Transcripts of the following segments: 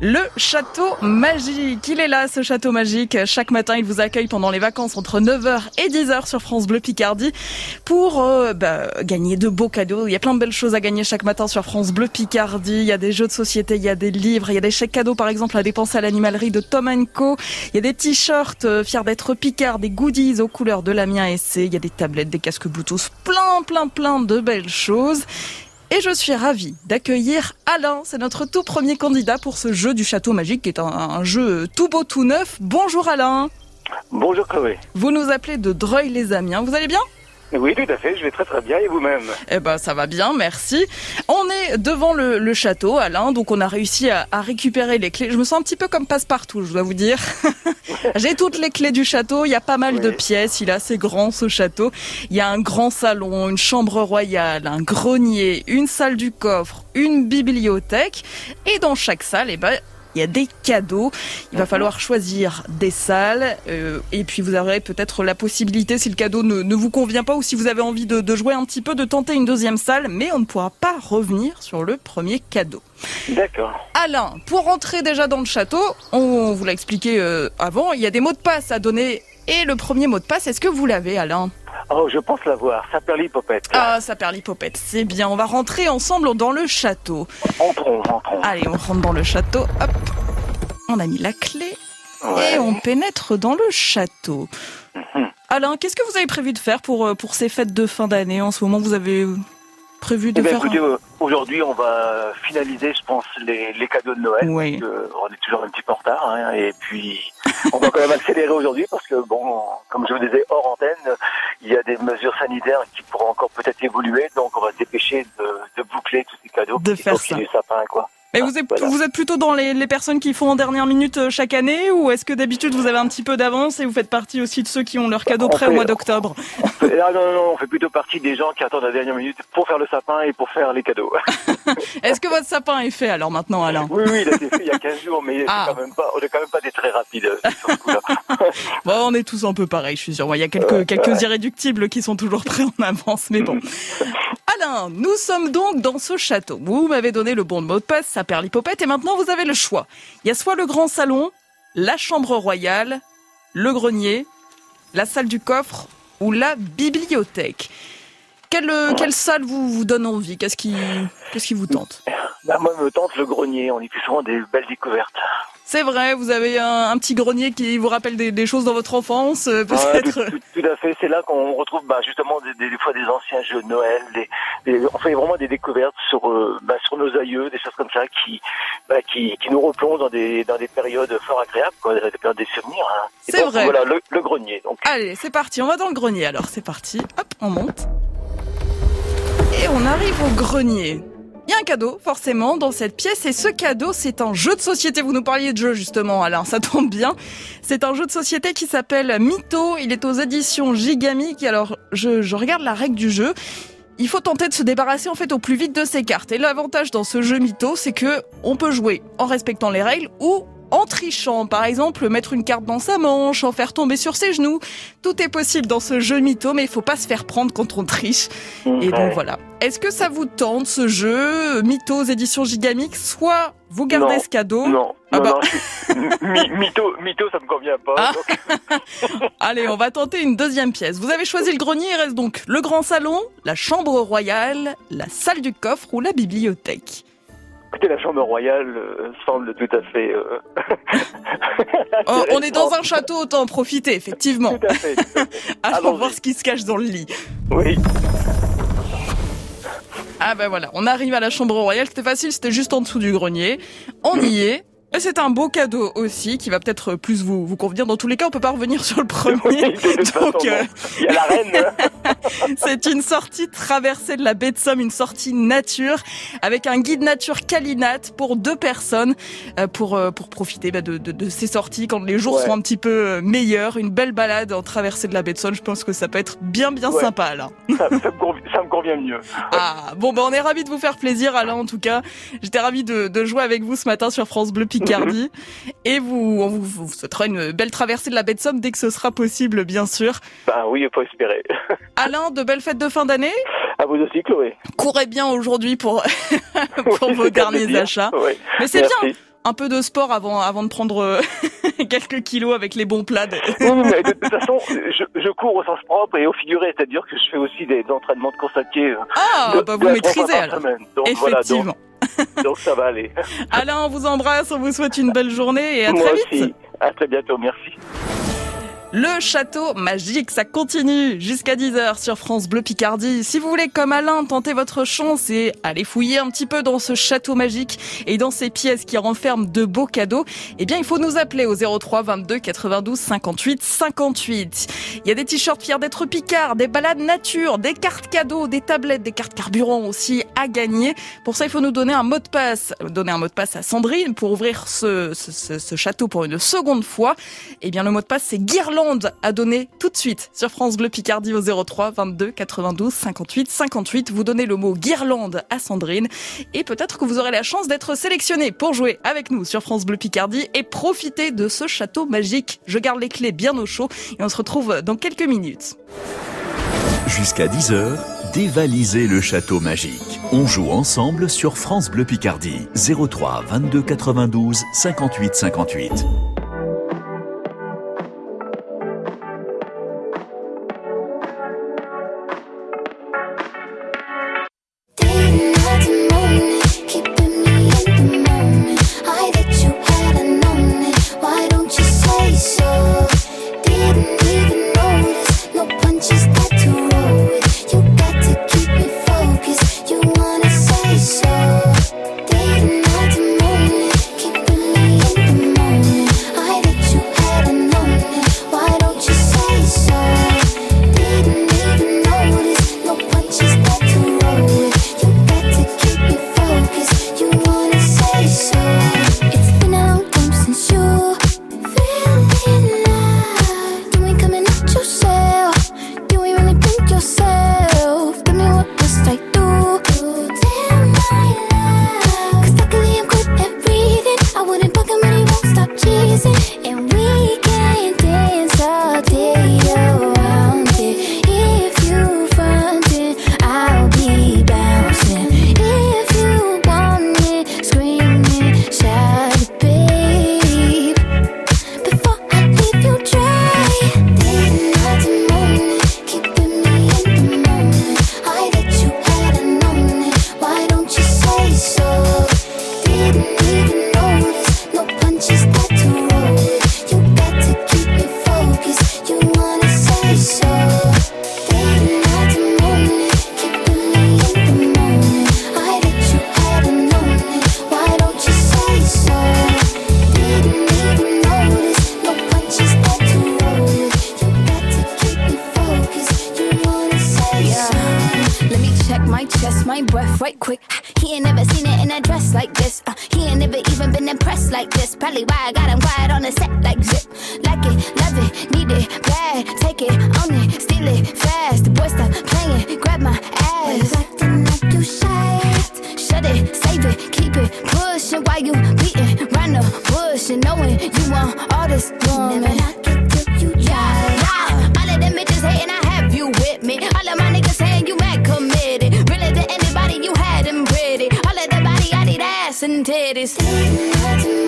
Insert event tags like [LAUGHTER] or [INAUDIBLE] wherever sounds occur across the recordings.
Le château magique, il est là ce château magique. Chaque matin, il vous accueille pendant les vacances entre 9h et 10h sur France Bleu Picardie pour euh, bah, gagner de beaux cadeaux. Il y a plein de belles choses à gagner chaque matin sur France Bleu Picardie. Il y a des jeux de société, il y a des livres, il y a des chèques cadeaux par exemple à dépenser à l'animalerie de Tom Co. Il y a des t-shirts euh, fiers d'être Picard, des goodies aux couleurs de l'Amiens SC. Il y a des tablettes, des casques Bluetooth, plein plein plein de belles choses. Et je suis ravie d'accueillir Alain. C'est notre tout premier candidat pour ce jeu du château magique qui est un, jeu tout beau, tout neuf. Bonjour Alain. Bonjour Chloé. Vous nous appelez de Dreuil les Amiens. Vous allez bien? Oui, tout à fait, je vais très très bien et vous-même Eh ben ça va bien, merci. On est devant le, château, Alain, donc on a réussi à, récupérer les clés. Je me sens un petit peu comme passe-partout, je dois vous dire. [LAUGHS] J'ai toutes les clés du château, il y a pas mal de pièces, il est assez grand ce château. Il y a un grand salon, une chambre royale, un grenier, une salle du coffre, une bibliothèque. Et dans chaque salle, eh ben, il y a des cadeaux. Il va mhm. falloir choisir des salles euh, et puis vous aurez peut-être la possibilité, si le cadeau ne, vous convient pas ou si vous avez envie de, jouer un petit peu, de tenter une deuxième salle, mais on ne pourra pas revenir sur le premier cadeau. D'accord. Alain, pour rentrer déjà dans le château, on vous l'a expliqué euh, avant, il y a des mots de passe à donner. Et le premier mot de passe, est-ce que vous l'avez, Alain? Oh, je pense l'avoir. Saperlipopette. Ah, Saperlipopette, c'est bien. On va rentrer ensemble dans le château. Entrons, entrons. Allez, on rentre dans le château. Hop. On a mis la clé. Et on pénètre dans le château. Mhm. Alain, qu'est-ce que vous avez prévu de faire pour, euh, pour ces fêtes de fin d'année? En ce moment, vous avez prévu de eh ben, faire euh, aujourd'hui, on va finaliser, je pense, les, les cadeaux de Noël. Oui. on est toujours un petit peu en retard. Hein, et puis, on va quand même accélérer aujourd'hui parce que, bon, comme je vous disais, hors antenne, il y a des mesures sanitaires qui pourront encore peut-être évoluer. Donc, on va se dépêcher de, de boucler tous ces cadeaux. De faire ça. quoi. Mais vous êtes, vous êtes plutôt dans les, les, personnes qui font en dernière minute euh, chaque année ou est-ce que d'habitude vous avez un petit peu d'avance et vous faites partie aussi de ceux qui ont leur cadeau prêt au mois d'octobre? non, non, non, on fait plutôt partie des gens qui attendent la dernière minute pour faire le sapin et pour faire les cadeaux. [LAUGHS] est-ce que votre sapin est fait alors maintenant Alain? Oui, oui, il a été fait il y a 15 jours mais ah. quand même pas, on n'est quand même pas des très rapides euh, [LAUGHS] bon, on est tous un peu pareils, je suis sûr. Il y a quelques, quelques irréductibles qui sont toujours prêts en avance, mais bon. [LAUGHS] Alain, nous sommes donc dans ce château. Vous m'avez donné le bon mot de passe, ça perd l'hypopète, et maintenant vous avez le choix. Il y a soit le grand salon, la chambre royale, le grenier, la salle du coffre ou la bibliothèque. Quelle, quelle salle vous, vous donne envie? Qu'est-ce qui, qu'est-ce qui vous tente? Bah, Moi, me tente le grenier. On y plus souvent des belles découvertes. C'est vrai, vous avez un, petit grenier qui vous rappelle des, choses dans votre enfance, euh, peut-être. tout, à fait. C'est là qu'on retrouve bah, justement des, des, fois des anciens jeux de Noël. Des, on fait vraiment des découvertes sur euh, bah, sur nos aïeux, des choses comme ça qui bah, qui, qui nous replongent dans des dans des périodes fort agréables, quoi, des périodes des souvenirs. Hein. C'est vrai. Voilà le, le grenier. Donc. Allez, c'est parti. On va dans le grenier. Alors, c'est parti. Hop, on monte. Et on arrive au grenier. Il y a un cadeau, forcément, dans cette pièce. Et ce cadeau, c'est un jeu de société. Vous nous parliez de jeu, justement, Alain. Ça tombe bien. C'est un jeu de société qui s'appelle Mytho. Il est aux éditions Gigamic. Alors, je, regarde la règle du jeu il faut tenter de se débarrasser en fait au plus vite de ces cartes. Et l'avantage dans ce jeu mytho, c'est que on peut jouer en respectant les règles ou en trichant. Par exemple, mettre une carte dans sa manche, en faire tomber sur ses genoux. Tout est possible dans ce jeu mytho, mais il faut pas se faire prendre quand on triche. Et donc voilà. Est-ce que ça vous tente ce jeu Mythos édition Gigamic? Soit vous gardez ce cadeau. Non, ah bah. mytho, mytho, ça me convient pas. Ah. [LAUGHS] Allez, on va tenter une deuxième pièce. Vous avez choisi le grenier, il reste donc le grand salon, la chambre royale, la salle du coffre ou la bibliothèque. Écoutez, la chambre royale euh, semble tout à fait. Euh, [LAUGHS] oh, on est dans un château, autant en profiter, effectivement. Tout à fait. [LAUGHS] Allons voir ce qui se cache dans le lit. Oui. Ah ben voilà, on arrive à la chambre royale, c'était facile, c'était juste en dessous du grenier. On y est. C'est un beau cadeau aussi qui va peut-être plus vous, vous convenir. Dans tous les cas, on peut pas revenir sur le premier. [LAUGHS] Donc, euh, il y a la reine. [LAUGHS] c'est une sortie traversée de la baie de Somme, une sortie nature avec un guide nature Calinat pour deux personnes euh, pour euh, pour profiter bah, de, de, de, ces sorties quand les jours sont un petit peu meilleurs. Une belle balade en traversée de la baie de Somme. Je pense que ça peut être bien bien sympa Alain. Ça, me convient, mieux. [LAUGHS] Ah bon bah on est ravi de vous faire plaisir Alain en tout cas. J'étais ravi de, de jouer avec vous ce matin sur France Bleu Picardie. Et vous, on vous, vous souhaitera une belle traversée de la baie de Somme dès que ce sera possible, bien sûr. Bah oui, il faut espérer. [LAUGHS] Alain, de belles fêtes de fin d'année. À vous aussi, Chloé. Courez bien aujourd'hui pour, [LAUGHS] pour vos derniers achats. Mais c'est bien. un peu de sport avant, avant de prendre euh, [LAUGHS] quelques kilos avec les bons plats. oui, mais de toute façon, je, je, cours au sens propre et au figuré, c'est-à-dire que je fais aussi des, entraînements de course à pied. Ah, bah vous maîtrisez alors. Donc, Effectivement. donc, [LAUGHS] ça va aller. Alain, on vous embrasse, on vous souhaite une belle journée et à très vite. À très bientôt, merci. Le château magique, ça continue jusqu'à 10h sur France Bleu Picardie. Si vous voulez, comme Alain, tenter votre chance et aller fouiller un petit peu dans ce château magique et dans ces pièces qui renferment de beaux cadeaux, eh bien, il faut nous appeler au 03 22 92 58 58. Il y a des t-shirts fiers d'être Picard, des balades nature, des cartes cadeaux, des tablettes, des cartes carburant aussi à gagner. Pour ça, il faut nous donner un mot de passe, donner un mot de passe à Sandrine pour ouvrir ce, ce, château pour une seconde fois. Eh bien, le mot de passe, c'est guirlande à donner tout de suite sur France Bleu Picardie au 03 22 92 58 58. Vous donnez le mot guirlande à Sandrine et peut-être que vous aurez la chance d'être sélectionné pour jouer avec nous sur France Bleu Picardie et profiter de ce château magique. Je garde les clés bien au chaud et on se retrouve dans quelques minutes. Jusqu'à 10h, dévalisez le château magique. On joue ensemble sur France Bleu Picardie 03 22 92 58 58. and titties.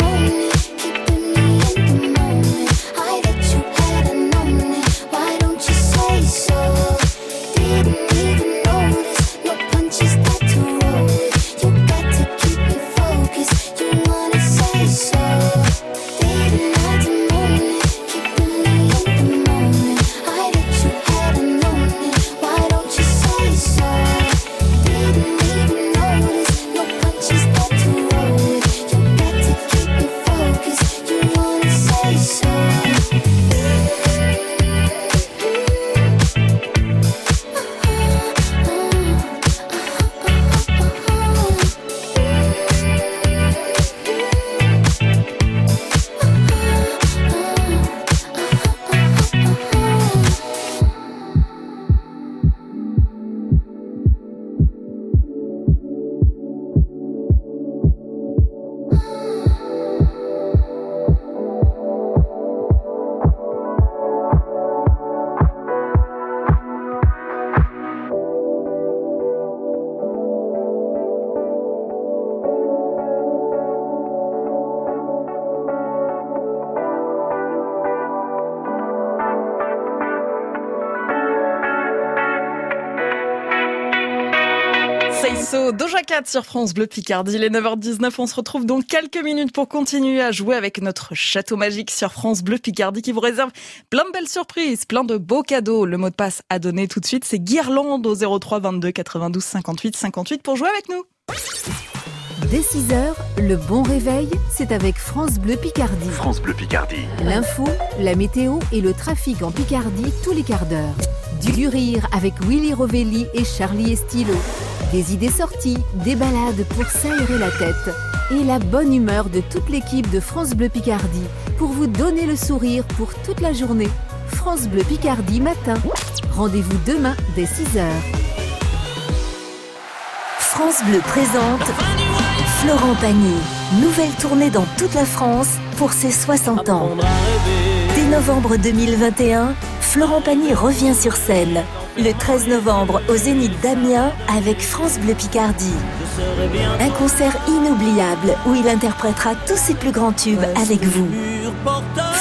Doja Cat sur France Bleu Picardie. Les 9h19, on se retrouve dans quelques minutes pour continuer à jouer avec notre château magique sur France Bleu Picardie qui vous réserve plein de belles surprises, plein de beaux cadeaux. Le mot de passe à donner tout de suite, c'est Guirlande au 03 22 92 58 58 pour jouer avec nous. Dès 6h, le bon réveil, c'est avec France Bleu Picardie. France Bleu Picardie. L'info, la météo et le trafic en Picardie tous les quarts d'heure. Du rire avec Willy Rovelli et Charlie Estilo. Des idées sorties, des balades pour s'aérer la tête. Et la bonne humeur de toute l'équipe de France Bleu Picardie pour vous donner le sourire pour toute la journée. France Bleu Picardie matin. Rendez-vous demain dès 6h. France Bleu présente Florent Pagny. Nouvelle tournée dans toute la France pour ses 60 ans. Dès novembre 2021, Florent Pagny revient sur scène. Le 13 novembre au Zénith d'Amiens avec France Bleu Picardie. Un concert inoubliable où il interprétera tous ses plus grands tubes avec vous.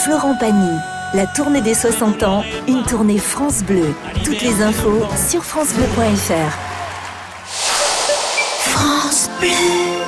Florent Pagny, la tournée des 60 ans, une tournée France Bleu. Toutes les infos sur francebleu.fr. France Bleu.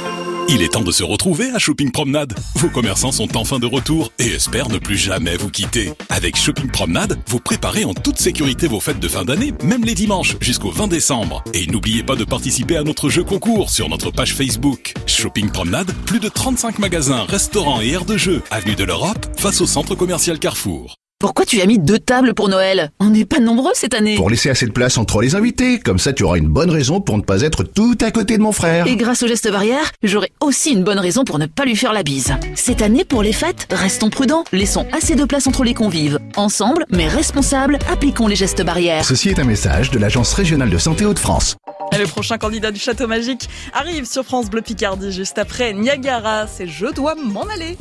Il est temps de se retrouver à Shopping Promenade. Vos commerçants sont enfin de retour et espèrent ne plus jamais vous quitter. Avec Shopping Promenade, vous préparez en toute sécurité vos fêtes de fin d'année, même les dimanches, jusqu'au 20 décembre. Et n'oubliez pas de participer à notre jeu concours sur notre page Facebook. Shopping Promenade, plus de 35 magasins, restaurants et aires de jeu, avenue de l'Europe, face au centre commercial Carrefour. Pourquoi tu as mis deux tables pour Noël? On n'est pas nombreux cette année. Pour laisser assez de place entre les invités, comme ça tu auras une bonne raison pour ne pas être tout à côté de mon frère. Et grâce au geste barrière, j'aurai aussi une bonne raison pour ne pas lui faire la bise. Cette année, pour les fêtes, restons prudents, laissons assez de place entre les convives. Ensemble, mais responsables, appliquons les gestes barrières. Ceci est un message de l'Agence régionale de santé Hauts-de-France. Et le prochain candidat du Château Magique arrive sur France Bleu Picardie juste après Niagara. C'est Je dois m'en aller.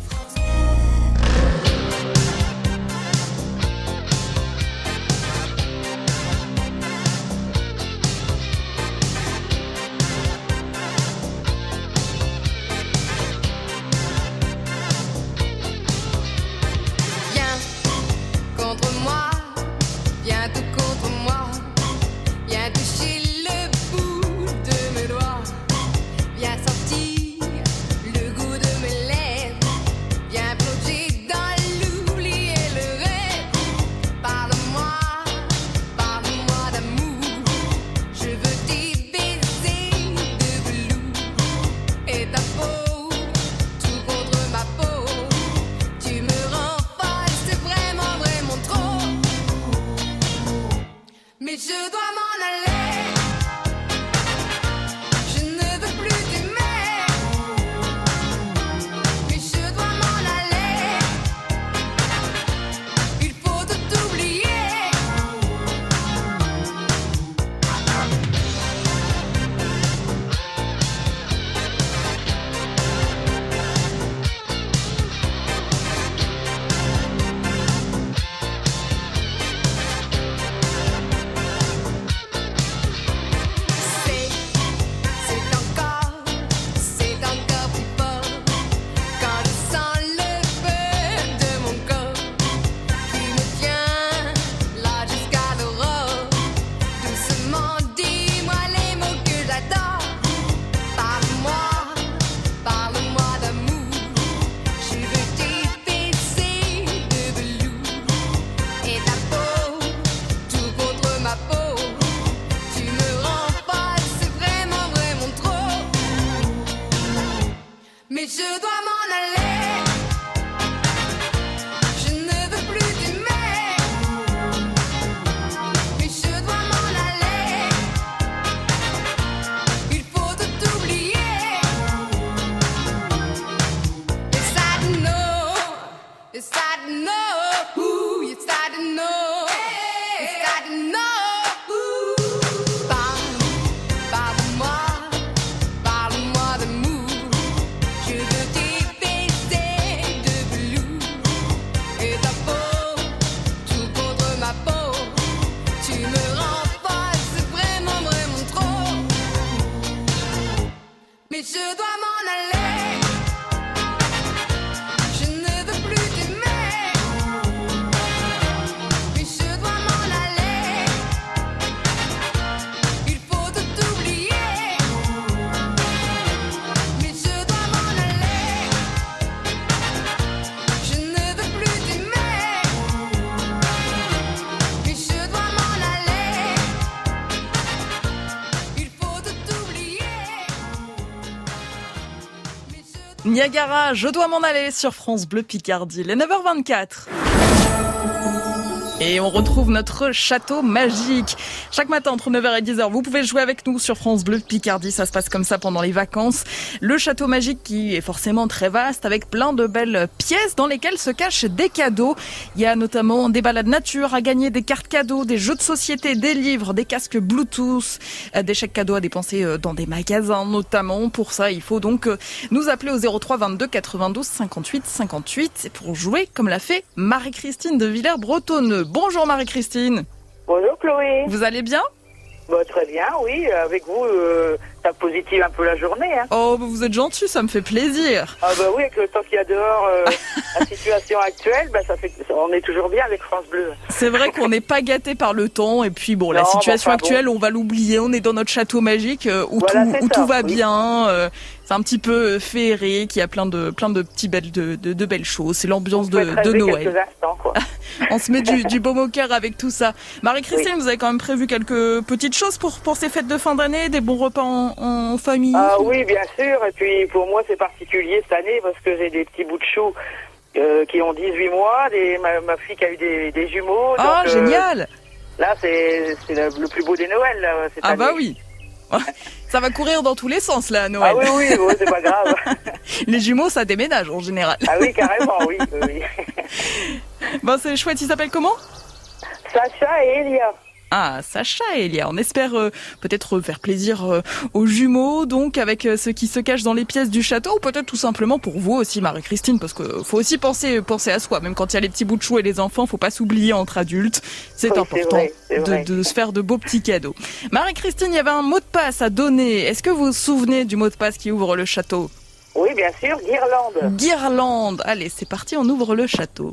Je dois m'en aller sur France Bleu Picardie, les 9h24. Et on retrouve notre château magique. Chaque matin entre 9h et 10h, vous pouvez jouer avec nous sur France Bleu Picardie. Ça se passe comme ça pendant les vacances. Le château magique qui est forcément très vaste avec plein de belles pièces dans lesquelles se cachent des cadeaux. Il y a notamment des balades nature à gagner, des cartes cadeaux, des jeux de société, des livres, des casques Bluetooth, euh, des chèques cadeaux à dépenser euh, dans des magasins notamment. Pour ça, il faut donc euh, nous appeler au 03 22 92 58 58 pour jouer comme l'a fait Marie-Christine de Villers-Bretonneux. Bonjour Marie-Christine. Bonjour Chloé. Vous allez bien? Bah, très bien, oui. Avec vous, euh, ça positive un peu la journée. Hein. Oh, bah, vous êtes gentil, ça me fait plaisir. Ah bah oui, avec le temps qu'il y a dehors, euh, [LAUGHS] la situation actuelle, bah, ça fait, on est toujours bien avec France Bleu. C'est vrai qu'on n'est pas gâté par le temps et puis bon, la Non, situation actuelle, on va l'oublier. On est dans notre château magique euh, où, Voilà, tout, où ça, tout va oui. bien. euh, c'est un petit peu euh, féerique, il y a plein de plein de petits belles de, de, de belles choses. C'est l'ambiance de, de Noël. quelques instants, quoi. [LAUGHS] On se met du, [LAUGHS] du baume au cœur avec tout ça. Marie-Christine, vous avez quand même prévu quelques petites choses pour pour ces fêtes de fin d'année, des bons repas en, en famille. Ah oui, bien sûr. Et puis pour moi, c'est particulier cette année parce que j'ai des petits bouts de choux euh, qui ont 18 mois, des, ma, ma fille qui a eu des, des jumeaux. Ah, donc, euh, génial Là, c'est le, le plus beau des Noëls là, cette Ah année. bah oui. [LAUGHS] Ça va courir dans tous les sens là à Noël. Ah oui, oui, oui, c'est pas grave. [LAUGHS] Les jumeaux, ça déménage en général. ah oui, carrément, oui. oui. [LAUGHS] Bon, c'est chouette. Il s'appelle comment? Sacha et Elia. Ah, Sacha et Elia. On espère euh, peut-être faire plaisir euh, aux jumeaux, donc avec euh, ce qui se cache dans les pièces du château, ou peut-être tout simplement pour vous aussi, Marie-Christine, parce que faut aussi penser penser à soi. Même quand il y a les petits bouts de chou et les enfants, faut pas s'oublier entre adultes. C'est Oui, important vrai. de, de se faire de beaux petits cadeaux. Marie-Christine, il y avait un mot de passe à donner. Est-ce que vous vous souvenez du mot de passe qui ouvre le château? Oui, bien sûr, Guirlande. Guirlande. Allez, c'est parti, on ouvre le château.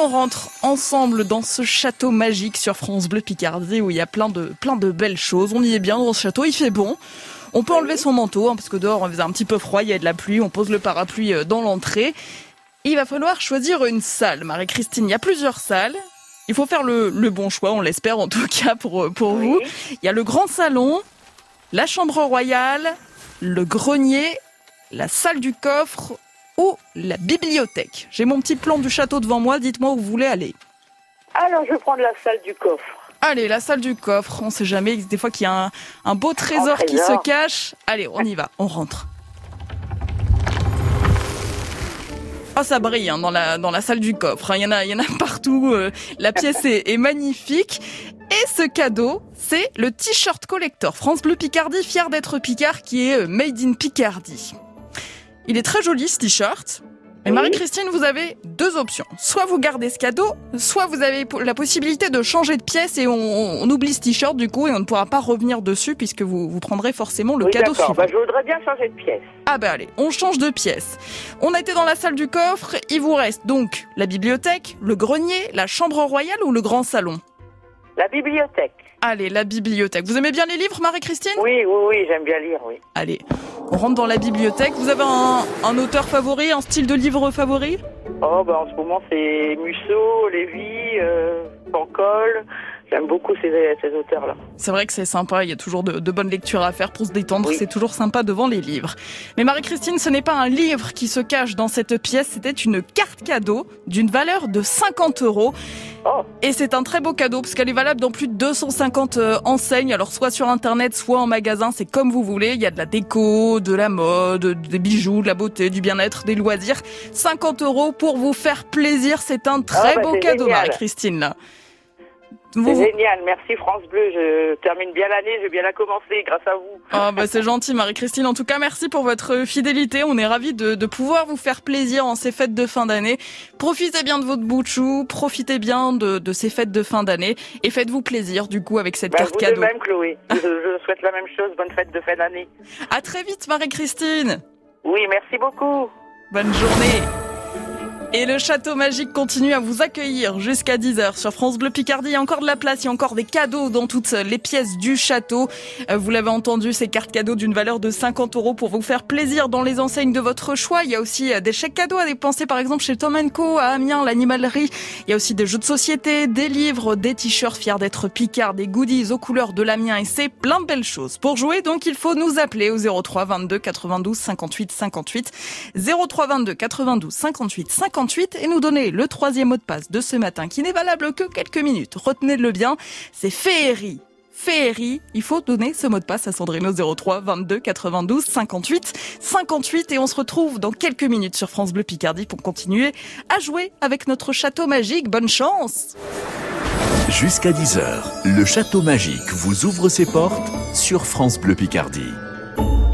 On rentre ensemble dans ce château magique sur France Bleu Picardie où il y a plein de, plein de belles choses. On y est bien dans ce château, il fait bon. On peut enlever son manteau hein, parce que dehors on faisait un petit peu froid, il y a de la pluie. On pose le parapluie euh, dans l'entrée. Il va falloir choisir une salle. Marie-Christine, il y a plusieurs salles. Il faut faire le, le bon choix, on l'espère en tout cas pour, euh, pour vous. Il y a le grand salon, la chambre royale, le grenier, la salle du coffre ou la bibliothèque. J'ai mon petit plan du château devant moi, dites-moi où vous voulez aller. Alors, je vais prendre la salle du coffre. Allez, la salle du coffre, on sait jamais, des fois qu'il y a un, un beau trésor, qui se cache. Allez, on y va, on rentre. Oh, ça brille hein, dans, la, dans la salle du coffre. hein. Il y en a, il y en a [LAUGHS] partout. euh, la pièce est, est magnifique. Et ce cadeau, c'est le t-shirt collector France Bleu Picardie, fier d'être Picard, qui est euh, made in Picardie. Il est très joli ce t-shirt. Et. Marie-Christine, vous avez deux options. Soit vous gardez ce cadeau, soit vous avez la possibilité de changer de pièce et on, on oublie ce t-shirt du coup et on ne pourra pas revenir dessus puisque vous, vous prendrez forcément le oui, cadeau suivant. Bah, je voudrais bien changer de pièce. Ah bah allez, on change de pièce. On a été dans la salle du coffre, il vous reste donc la bibliothèque, le grenier, la chambre royale ou le grand salon? La bibliothèque. Allez, la bibliothèque. Vous aimez bien les livres, Marie-Christine? Oui, oui, oui, j'aime bien lire, oui. Allez, on rentre dans la bibliothèque. Vous avez un, un auteur favori, un style de livre favori? Oh, bah, en ce moment, c'est Musso, Lévy, euh, Pancol. J'aime beaucoup ces, ces auteurs-là. C'est vrai que c'est sympa, il y a toujours de, de bonnes lectures à faire pour se détendre, Oui. c'est toujours sympa devant les livres. Mais Marie-Christine, ce n'est pas un livre qui se cache dans cette pièce, c'était une carte cadeau d'une valeur de 50 euros. Oh. Et c'est un très beau cadeau parce qu'elle est valable dans plus de 250 euh, enseignes, alors soit sur internet, soit en magasin, c'est comme vous voulez. Il y a de la déco, de la mode, des bijoux, de la beauté, du bien-être, des loisirs. 50 euros pour vous faire plaisir, c'est un très Ah bah, beau cadeau. Marie-Christine. C'est génial. Merci France Bleu. Je termine bien l'année. Je vais bien la commencer grâce à vous. Oh, bah c'est gentil Marie-Christine. En tout cas, merci pour votre fidélité. On est ravis de, de pouvoir vous faire plaisir en ces fêtes de fin d'année. Profitez bien de votre bout de chou, profitez bien de, de ces fêtes de fin d'année et faites-vous plaisir du coup avec cette Bah, carte vous de cadeau. même, Chloé. je, je souhaite la même chose. Bonne fête de fin d'année. À très vite Marie-Christine. Oui, merci beaucoup. Bonne journée. Et le château magique continue à vous accueillir jusqu'à 10h sur France Bleu Picardie. Il y a encore de la place, il y a encore des cadeaux dans toutes les pièces du château. Euh, vous l'avez entendu, ces cartes cadeaux d'une valeur de 50 euros pour vous faire plaisir dans les enseignes de votre choix. Il y a aussi euh, des chèques cadeaux à dépenser par exemple chez Tom Co à Amiens, l'animalerie. Il y a aussi des jeux de société, des livres, des t-shirts fiers d'être Picard, des goodies aux couleurs de l'Amiens et c'est plein de belles choses. Pour jouer, donc, il faut nous appeler au 03 22 92 58 58 03 22 92 58 58 et nous donner le troisième mot de passe de ce matin qui n'est valable que quelques minutes. Retenez-le bien, c'est féerie. Féerie, il faut donner ce mot de passe à Sandrino 03 22 92 58 58 et on se retrouve dans quelques minutes sur France Bleu Picardie pour continuer à jouer avec notre château magique. Bonne chance Jusqu'à 10h, le château magique vous ouvre ses portes sur France Bleu Picardie.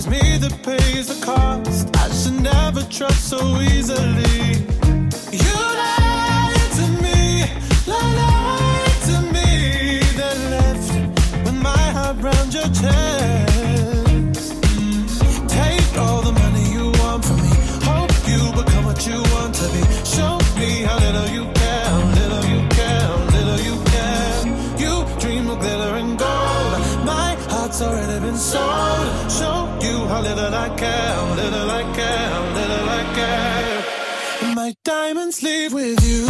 Always me that pays the cost. I should never trust so easily. You lied to me, lied to me, then left with my heart round your chest. Take all the money you want from me. Hope you become what you want to be. Show me how little you care, little you care, little you care. You dream of glitter and gold. My heart's already been sold. How little I care, little I care, little I care. My diamonds leave with you.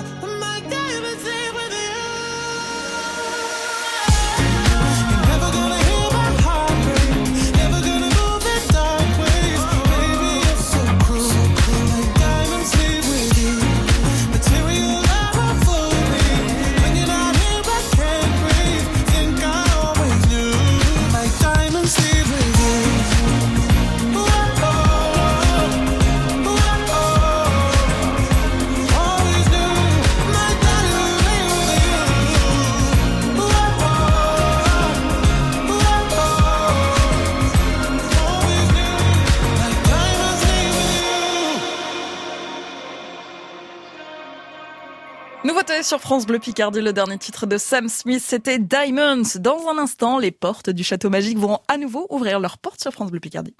Sur France Bleu Picardie, le dernier titre de Sam Smith, c'était Diamonds. Dans un instant, les portes du château magique vont à nouveau ouvrir leurs portes sur France Bleu Picardie.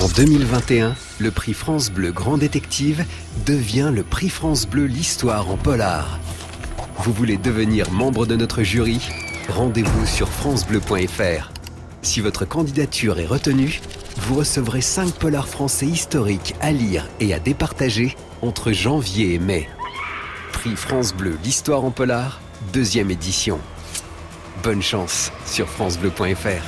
En 2021, le prix France Bleu Grand Détective devient le prix France Bleu L'Histoire en polar. Vous voulez devenir membre de notre jury? Rendez-vous sur francebleu.fr. Si votre candidature est retenue, vous recevrez 5 polars français historiques à lire et à départager entre janvier et mai. Prix France Bleu L'Histoire en polar, deuxième édition. Bonne chance sur francebleu.fr.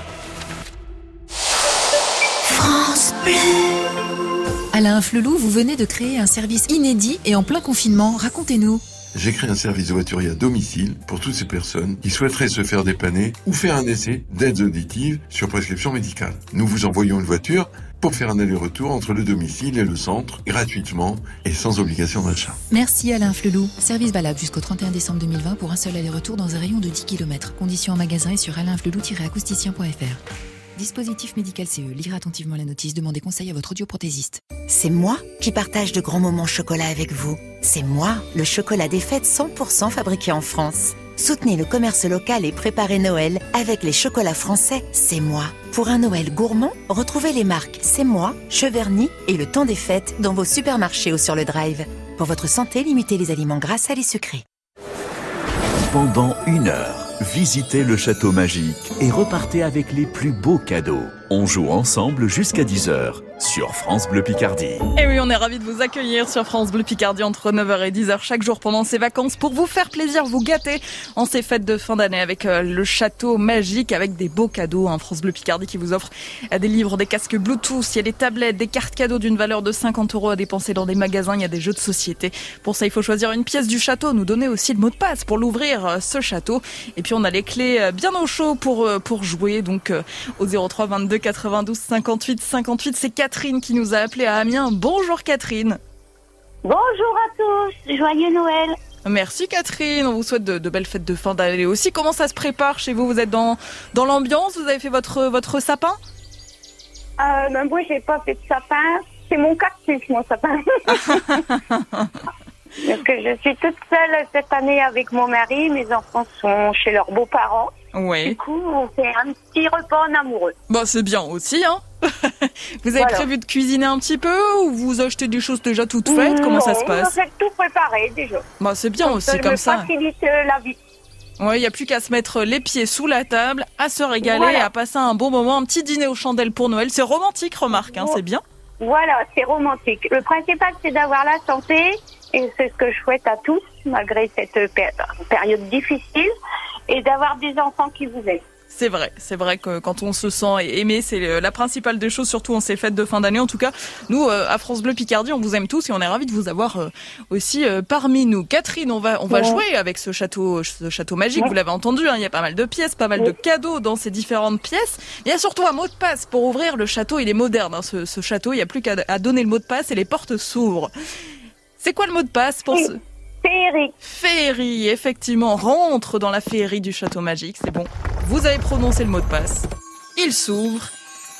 Alain Flelou, vous venez de créer un service inédit et en plein confinement. Racontez-nous. J'ai créé un service de voiturier à domicile pour toutes ces personnes qui souhaiteraient se faire dépanner ou faire un essai d'aides auditives sur prescription médicale. Nous vous envoyons une voiture pour faire un aller-retour entre le domicile et le centre gratuitement et sans obligation d'achat. Merci Alain Flelou. Service valable jusqu'au 31 décembre 2020 pour un seul aller-retour dans un rayon de 10 km. Conditions en magasin et sur alainflelou-acousticien.fr. Dispositif médical CE. Lire attentivement la notice. Demandez conseil à votre audioprothésiste. C'est moi qui partage de grands moments chocolat avec vous. C'est moi, le chocolat des fêtes 100% fabriqué en France. Soutenez le commerce local et préparez Noël avec les chocolats français C'est moi. Pour un Noël gourmand, retrouvez les marques C'est moi, Cheverny et le temps des fêtes dans vos supermarchés ou sur le drive. Pour votre santé, limitez les aliments gras, salés, sucrés. Pendant une heure, visitez le château magique et repartez avec les plus beaux cadeaux. On joue ensemble jusqu'à 10h sur France Bleu Picardie. Et oui, on est ravis de vous accueillir sur France Bleu Picardie entre 9h et 10h chaque jour pendant ces vacances pour vous faire plaisir, vous gâter en ces fêtes de fin d'année avec euh, le château magique avec des beaux cadeaux. Hein, France Bleu Picardie qui vous offre euh, des livres, des casques Bluetooth, il y a des tablettes, des cartes cadeaux d'une valeur de 50 euros à dépenser dans des magasins, il y a des jeux de société. Pour ça, il faut choisir une pièce du château, nous donner aussi le mot de passe pour l'ouvrir euh, ce château. Et puis on a les clés bien au chaud pour, pour jouer donc au 03 22 92 58 58. C'est Catherine qui nous a appelé à Amiens. Bonjour Catherine. Bonjour à tous, joyeux Noël. Merci Catherine, on vous souhaite de, de belles fêtes de fin d'année aussi. Comment ça se prépare chez vous? Vous êtes dans, dans l'ambiance? Vous avez fait votre, votre sapin? Euh, ben moi, j'ai pas fait de sapin. C'est mon cactus, mon sapin. [LAUGHS] Parce que je suis toute seule cette année avec mon mari. Mes enfants sont chez leurs beaux-parents. Oui. Du coup, on fait un petit repas en amoureux. Bah c'est bien aussi, hein [LAUGHS] Vous avez Voilà. prévu de cuisiner un petit peu ou vous achetez des choses déjà toutes faites? Comment ça se passe? On a tout préparé déjà. Bah c'est bien aussi Ça comme me ça. facilite la vie. Ouais, il y a plus qu'à se mettre les pieds sous la table, à se régaler Voilà. et à passer un bon moment, un petit dîner aux chandelles pour Noël. C'est romantique, remarque, hein, c'est bien. Voilà, c'est romantique. Le principal, c'est d'avoir la santé, et c'est ce que je souhaite à tous, malgré cette péri- période difficile, et d'avoir des enfants qui vous aiment. C'est vrai, c'est vrai que quand on se sent aimé, c'est la principale des choses, surtout en ces fêtes de fin d'année. En tout cas, nous, euh, à France Bleu Picardie, on vous aime tous et on est ravis de vous avoir euh, aussi euh, parmi nous. Catherine, on va, on va Ouais. jouer avec ce château, ce château magique. Ouais. Vous l'avez entendu, hein, il y a pas mal de pièces, pas mal de cadeaux dans ces différentes pièces. Il y a surtout un mot de passe pour ouvrir le château. Il est moderne, hein, ce, ce château. Il n'y a plus qu'à donner le mot de passe et les portes s'ouvrent. C'est quoi le mot de passe pour ce... Féerie. Féerie, effectivement, rentre dans la féerie du château magique, c'est bon. Vous avez prononcé le mot de passe. Il s'ouvre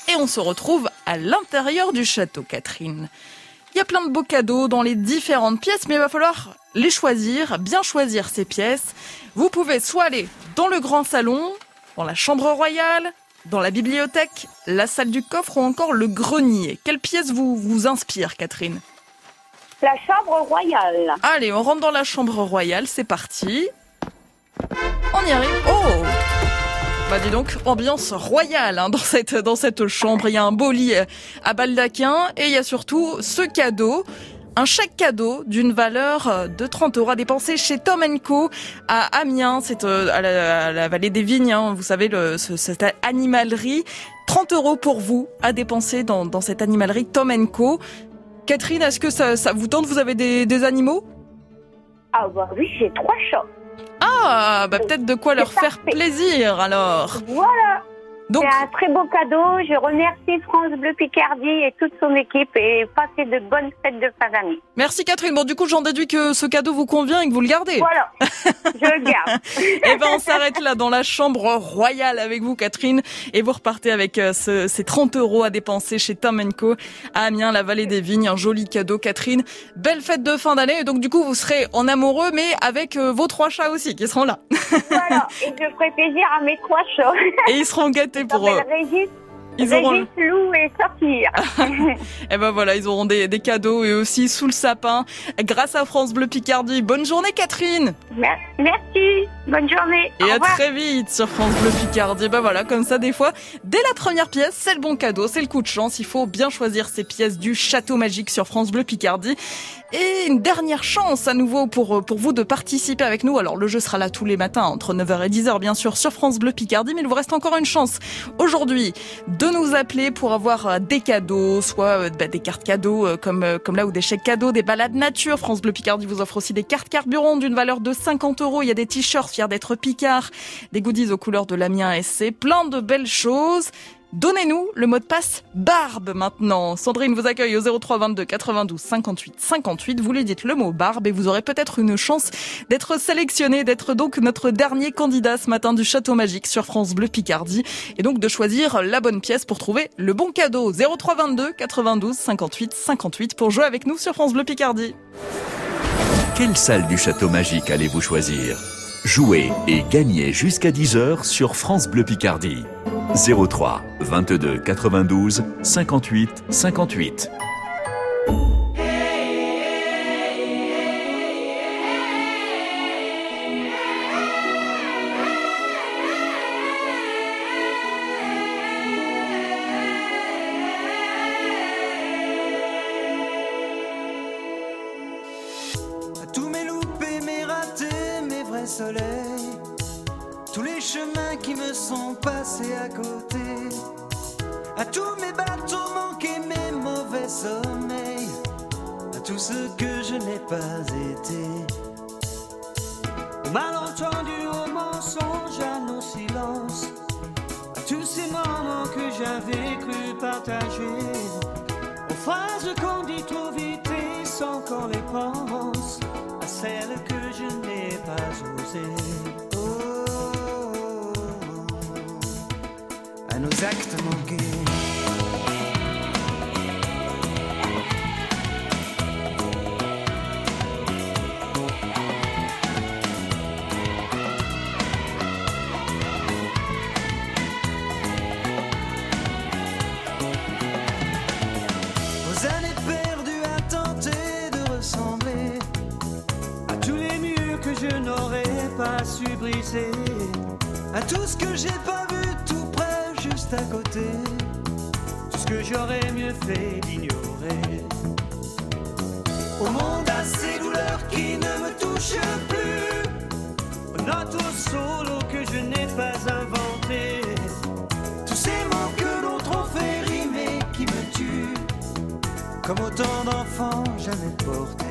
et on se retrouve à l'intérieur du château, Catherine. Il y a plein de beaux cadeaux dans les différentes pièces, mais il va falloir les choisir, bien choisir ces pièces. Vous pouvez soit aller dans le grand salon, dans la chambre royale, dans la bibliothèque, la salle du coffre ou encore le grenier. Quelle pièce vous, vous inspire, Catherine? La chambre royale. Allez, on rentre dans la chambre royale, c'est parti. On y arrive. Oh Bah dis donc, ambiance royale hein, dans cette dans cette chambre. Il y a un beau lit euh, à baldaquin et il y a surtout ce cadeau. Un chèque cadeau d'une valeur euh, de 30 euros à dépenser chez Tom Co à Amiens, c'est euh, à, la, vallée des Vignes, hein, vous savez, cette animalerie. 30 euros pour vous à dépenser dans, dans cette animalerie Tom Co. Catherine, est-ce que ça, ça vous tente? Vous avez des, des animaux? Ah bah oui, j'ai trois chats. Ah, bah peut-être de quoi leur faire plaisir alors. Voilà. Donc- C'est un très beau cadeau. Je remercie France Bleu Picardie et toute son équipe et passez de bonnes fêtes de fin d'année. Merci Catherine. Bon, du coup, j'en déduis que ce cadeau vous convient et que vous le gardez. Voilà. Je le garde. [LAUGHS] Eh ben, on s'arrête là dans la chambre royale avec vous, Catherine. Et vous repartez avec euh, ce- ces 30 euros à dépenser chez Tom Co à Amiens, la vallée des vignes. Un joli cadeau, Catherine. Belle fête de fin d'année. Et donc, du coup, vous serez en amoureux, mais avec euh, vos trois chats aussi qui seront là. voilà. [LAUGHS] Et je ferai plaisir à mes trois chats. Et ils seront gâtés pour eux. s'appelle Régis, Ils auront Lou et Sortir. [LAUGHS] Et ben voilà, ils auront des, des cadeaux et aussi sous le sapin. Grâce à France Bleu Picardie. Bonne journée, Catherine. Merci. Bonne journée. Et Au à revoir. très vite sur France Bleu Picardie. Bah voilà, comme ça, des fois, dès la première pièce, c'est le bon cadeau, c'est le coup de chance. Il faut bien choisir ces pièces du Château Magique sur France Bleu Picardie. Et une dernière chance à nouveau pour, pour vous de participer avec nous. Alors, le jeu sera là tous les matins entre 9h et 10h, bien sûr, sur France Bleu Picardie. Mais il vous reste encore une chance aujourd'hui de nous appeler pour avoir euh, des cadeaux, soit euh, bah, des cartes cadeaux euh, comme, comme là ou des chèques cadeaux, des balades nature. France Bleu Picardie vous offre aussi des cartes carburant d'une valeur de 50 euros. Il y a des t-shirts fiers d'être Picard, des goodies aux couleurs de l'Amiens SC, plein de belles choses. Donnez-nous le mot de passe barbe maintenant. Sandrine vous accueille au 03 22 92 58 58. Vous lui dites le mot barbe et vous aurez peut-être une chance d'être sélectionné, d'être donc notre dernier candidat ce matin du Château Magique sur France Bleu Picardie et donc de choisir la bonne pièce pour trouver le bon cadeau. 03 22 92 58 58 pour jouer avec nous sur France Bleu Picardie. Quelle salle du Château Magique allez-vous choisir? Jouez et gagnez jusqu'à 10h sur France Bleu Picardie. 03 22 92 58 58. N'aurais pas su briser, à tout ce que j'ai pas vu tout près, juste à côté, tout ce que j'aurais mieux fait d'ignorer. Au monde à ces douleurs qui ne me touchent plus, aux au solo que je n'ai pas inventé, tous ces mots que l'autre ont fait rimer qui me tuent comme autant d'enfants jamais portés.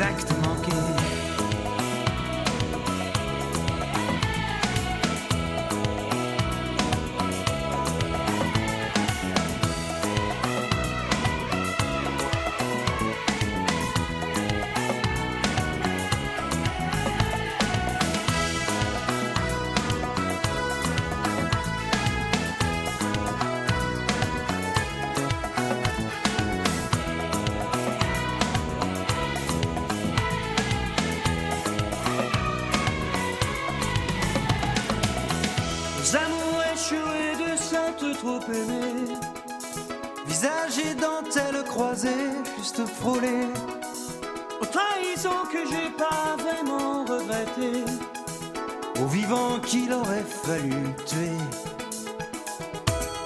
À Aux amours échoués de sainte trop aimés Visage et dentelle croisée, juste frôlée Aux trahisons que j'ai pas vraiment regrettées Aux vivants qu'il aurait fallu tuer.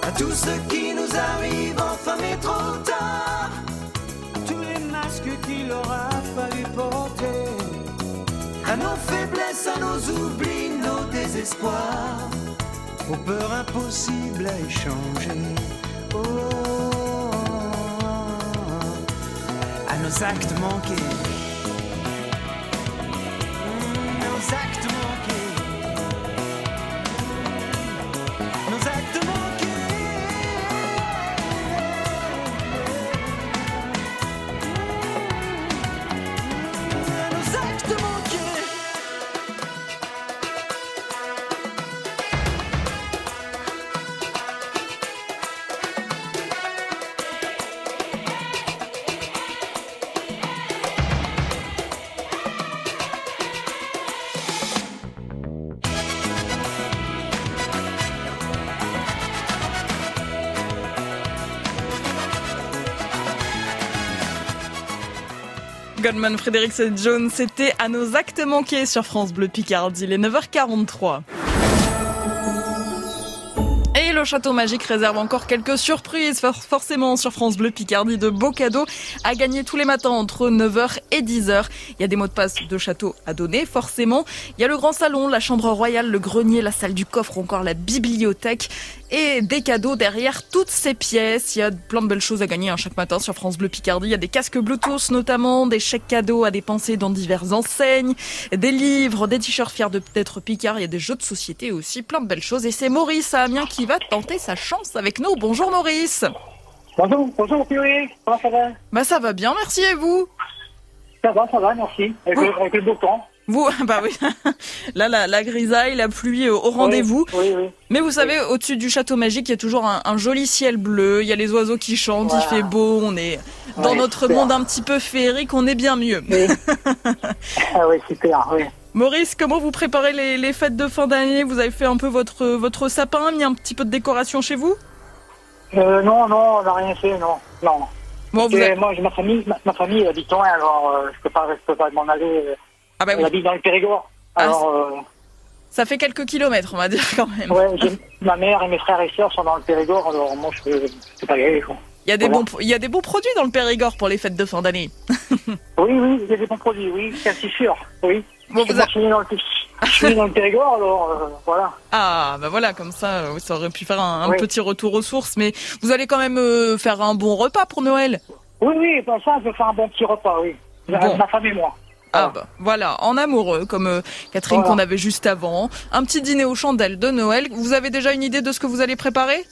À tout ce qui nous arrive enfin mais trop tard. Tous les masques qu'il aura fallu porter. À nos faiblesses, à nos oublis, nos désespoirs aux peurs impossibles à échanger. Oh, à nos actes manqués. Goldman, Frédéric Jones, c'était à nos actes manqués sur France Bleu Picardie, les 9h43. Et le château magique réserve encore quelques surprises, forcément sur France Bleu Picardie, de beaux cadeaux à gagner tous les matins entre 9h et 10h. Il y a des mots de passe de château à donner, forcément. Il y a le grand salon, la chambre royale, le grenier, la salle du coffre, encore la bibliothèque et des cadeaux derrière toutes ces pièces. Il y a plein de belles choses à gagner hein, chaque matin sur France Bleu Picardie. Il y a des casques Bluetooth notamment, des chèques cadeaux à dépenser dans diverses enseignes, des livres, des t-shirts fiers d'être Picard. Il y a des jeux de société aussi, plein de belles choses. Et c'est Maurice à Amiens qui va tenter sa chance avec nous. Bonjour Maurice. Bonjour, bonjour Thierry. Comment ça va? Bah ça va bien, merci et vous? Ça va, ça va, merci. Avec, le, avec le beau temps? Vous, [LAUGHS] bah oui. Là, la, la grisaille, la pluie au rendez-vous. Oui, oui, Mais vous savez, au-dessus du château magique, il y a toujours un, joli ciel bleu. Il y a les oiseaux qui chantent, il fait beau. On est dans notre monde un petit peu féerique. On est bien mieux. [LAUGHS] ah oui, super. Oui. Maurice, comment vous préparez les, les fêtes de fin d'année? Vous avez fait un peu votre votre sapin, mis un petit peu de décoration chez vous? Euh, Non, non, on n'a rien fait, non, non. Bon, vous Moi, j'ai ma famille, ma, famille habite loin, alors euh, je peux pas, je peux pas m'en aller. Ah bah oui. habite dans le Périgord. Ah, alors, euh, ça fait quelques kilomètres, on va dire quand même. Ouais, ma mère et mes frères et sœurs sont dans le Périgord, alors moi je peux, pas y aller. Quoi. Il y, a des bons, il y a des bons produits dans le Périgord pour les fêtes de fin d'année. [LAUGHS] oui, oui, il y a des bons produits, oui, c'est sûr, oui. Bon, vous je, suis dans le, je suis dans le Périgord, alors euh, voilà. Ah, bah voilà, comme ça, euh, ça aurait pu faire un, petit retour aux sources, mais vous allez quand même euh, faire un bon repas pour Noël Oui, oui, pour ça, je vais faire un bon petit repas, oui. Ma femme et moi. Ah bah voilà, en amoureux, comme Catherine qu'on avait juste avant. Un petit dîner aux chandelles de Noël. Vous avez déjà une idée de ce que vous allez préparer?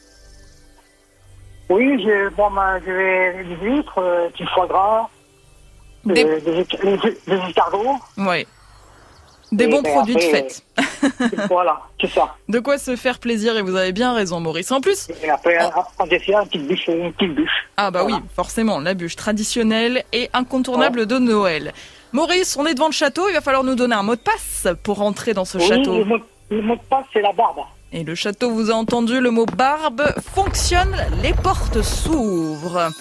Oui, je, bon, ben, je vais des huîtres, euh, du foie gras, des, euh, des, des, escargots. Oui. Des bons ben, produits de fête. [LAUGHS] voilà, c'est ça. De quoi se faire plaisir et vous avez bien raison, Maurice. En plus. Et après, oh. en dessert, une petite bûche, une petite bûche. Ah bah oui, forcément, la bûche traditionnelle et incontournable de Noël. Maurice, on est devant le château, il va falloir nous donner un mot de passe pour entrer dans ce château. Le mot, le mot de passe, c'est la barbe. Et le château vous a entendu, le mot barbe fonctionne, les portes s'ouvrent.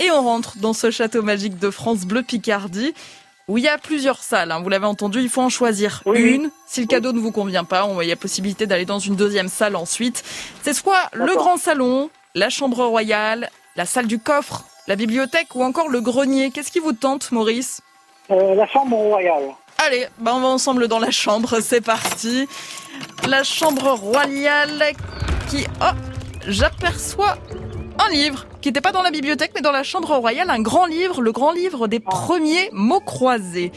Et on rentre dans ce château magique de France Bleu Picardie où il y a plusieurs salles. Hein. Vous l'avez entendu, il faut en choisir une. Si le cadeau ne vous convient pas, il y a possibilité d'aller dans une deuxième salle ensuite. C'est soit le grand salon, la chambre royale, la salle du coffre, la bibliothèque ou encore le grenier. Qu'est-ce qui vous tente, Maurice? Euh, La chambre royale. Allez, bah on va ensemble dans la chambre, c'est parti. La chambre royale qui... Oh, j'aperçois un livre qui n'était pas dans la bibliothèque mais dans la chambre royale, un grand livre, le grand livre des premiers mots croisés.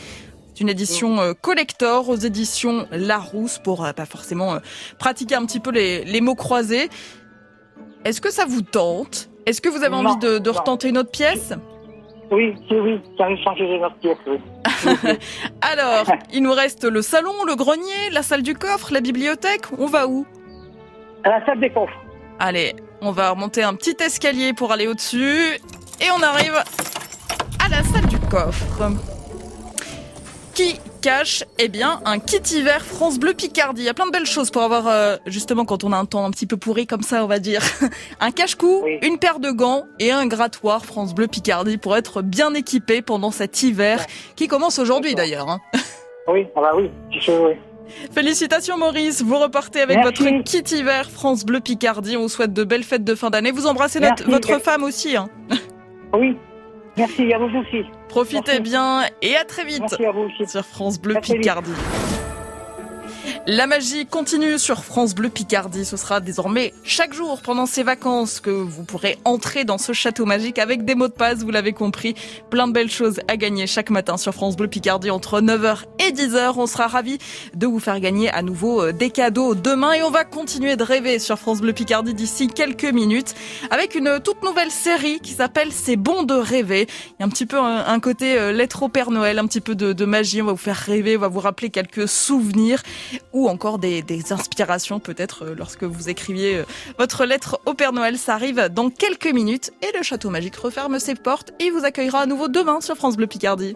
C'est une édition euh, collector aux éditions Larousse pour euh, pas forcément pratiquer un petit peu les, mots croisés. Est-ce que ça vous tente? Est-ce que vous avez envie de, de retenter une autre pièce? Oui, oui, j'arrive changer les pièces, oui. [LAUGHS] Alors, il nous reste le salon, le grenier, la salle du coffre, la bibliothèque. On va où? À la salle des coffres. Allez, on va remonter un petit escalier pour aller au-dessus. Et on arrive à la salle du coffre. Qui cache eh bien, un kit hiver France Bleu Picardie. Il y a plein de belles choses pour avoir, euh, justement, quand on a un temps un petit peu pourri comme ça, on va dire. [LAUGHS] un cache-cou, une paire de gants et un grattoir France Bleu Picardie pour être bien équipé pendant cet hiver qui commence aujourd'hui d'ailleurs. Hein. [LAUGHS] oui, ah bah oui, oui. Félicitations Maurice, vous repartez avec votre kit hiver France Bleu Picardie. On vous souhaite de belles fêtes de fin d'année. Vous embrassez votre femme aussi. Hein. [LAUGHS] Oui, Merci à vous aussi. Profitez bien et à très vite Merci à vous aussi. sur France Bleu Picardie. La magie continue sur France Bleu Picardie. Ce sera désormais chaque jour pendant ces vacances que vous pourrez entrer dans ce château magique avec des mots de passe, vous l'avez compris. Plein de belles choses à gagner chaque matin sur France Bleu Picardie entre 9h et 10h. On sera ravis de vous faire gagner à nouveau euh, des cadeaux demain et on va continuer de rêver sur France Bleu Picardie d'ici quelques minutes avec une toute nouvelle série qui s'appelle C'est bon de rêver. Il y a un petit peu un, côté euh, lettre au Père Noël, un petit peu de, de magie. On va vous faire rêver, on va vous rappeler quelques souvenirs ou encore des, inspirations peut-être euh, lorsque vous écriviez euh, votre lettre au Père Noël. Ça arrive dans quelques minutes et le Château Magique referme ses portes et vous accueillera à nouveau demain sur France Bleu Picardie.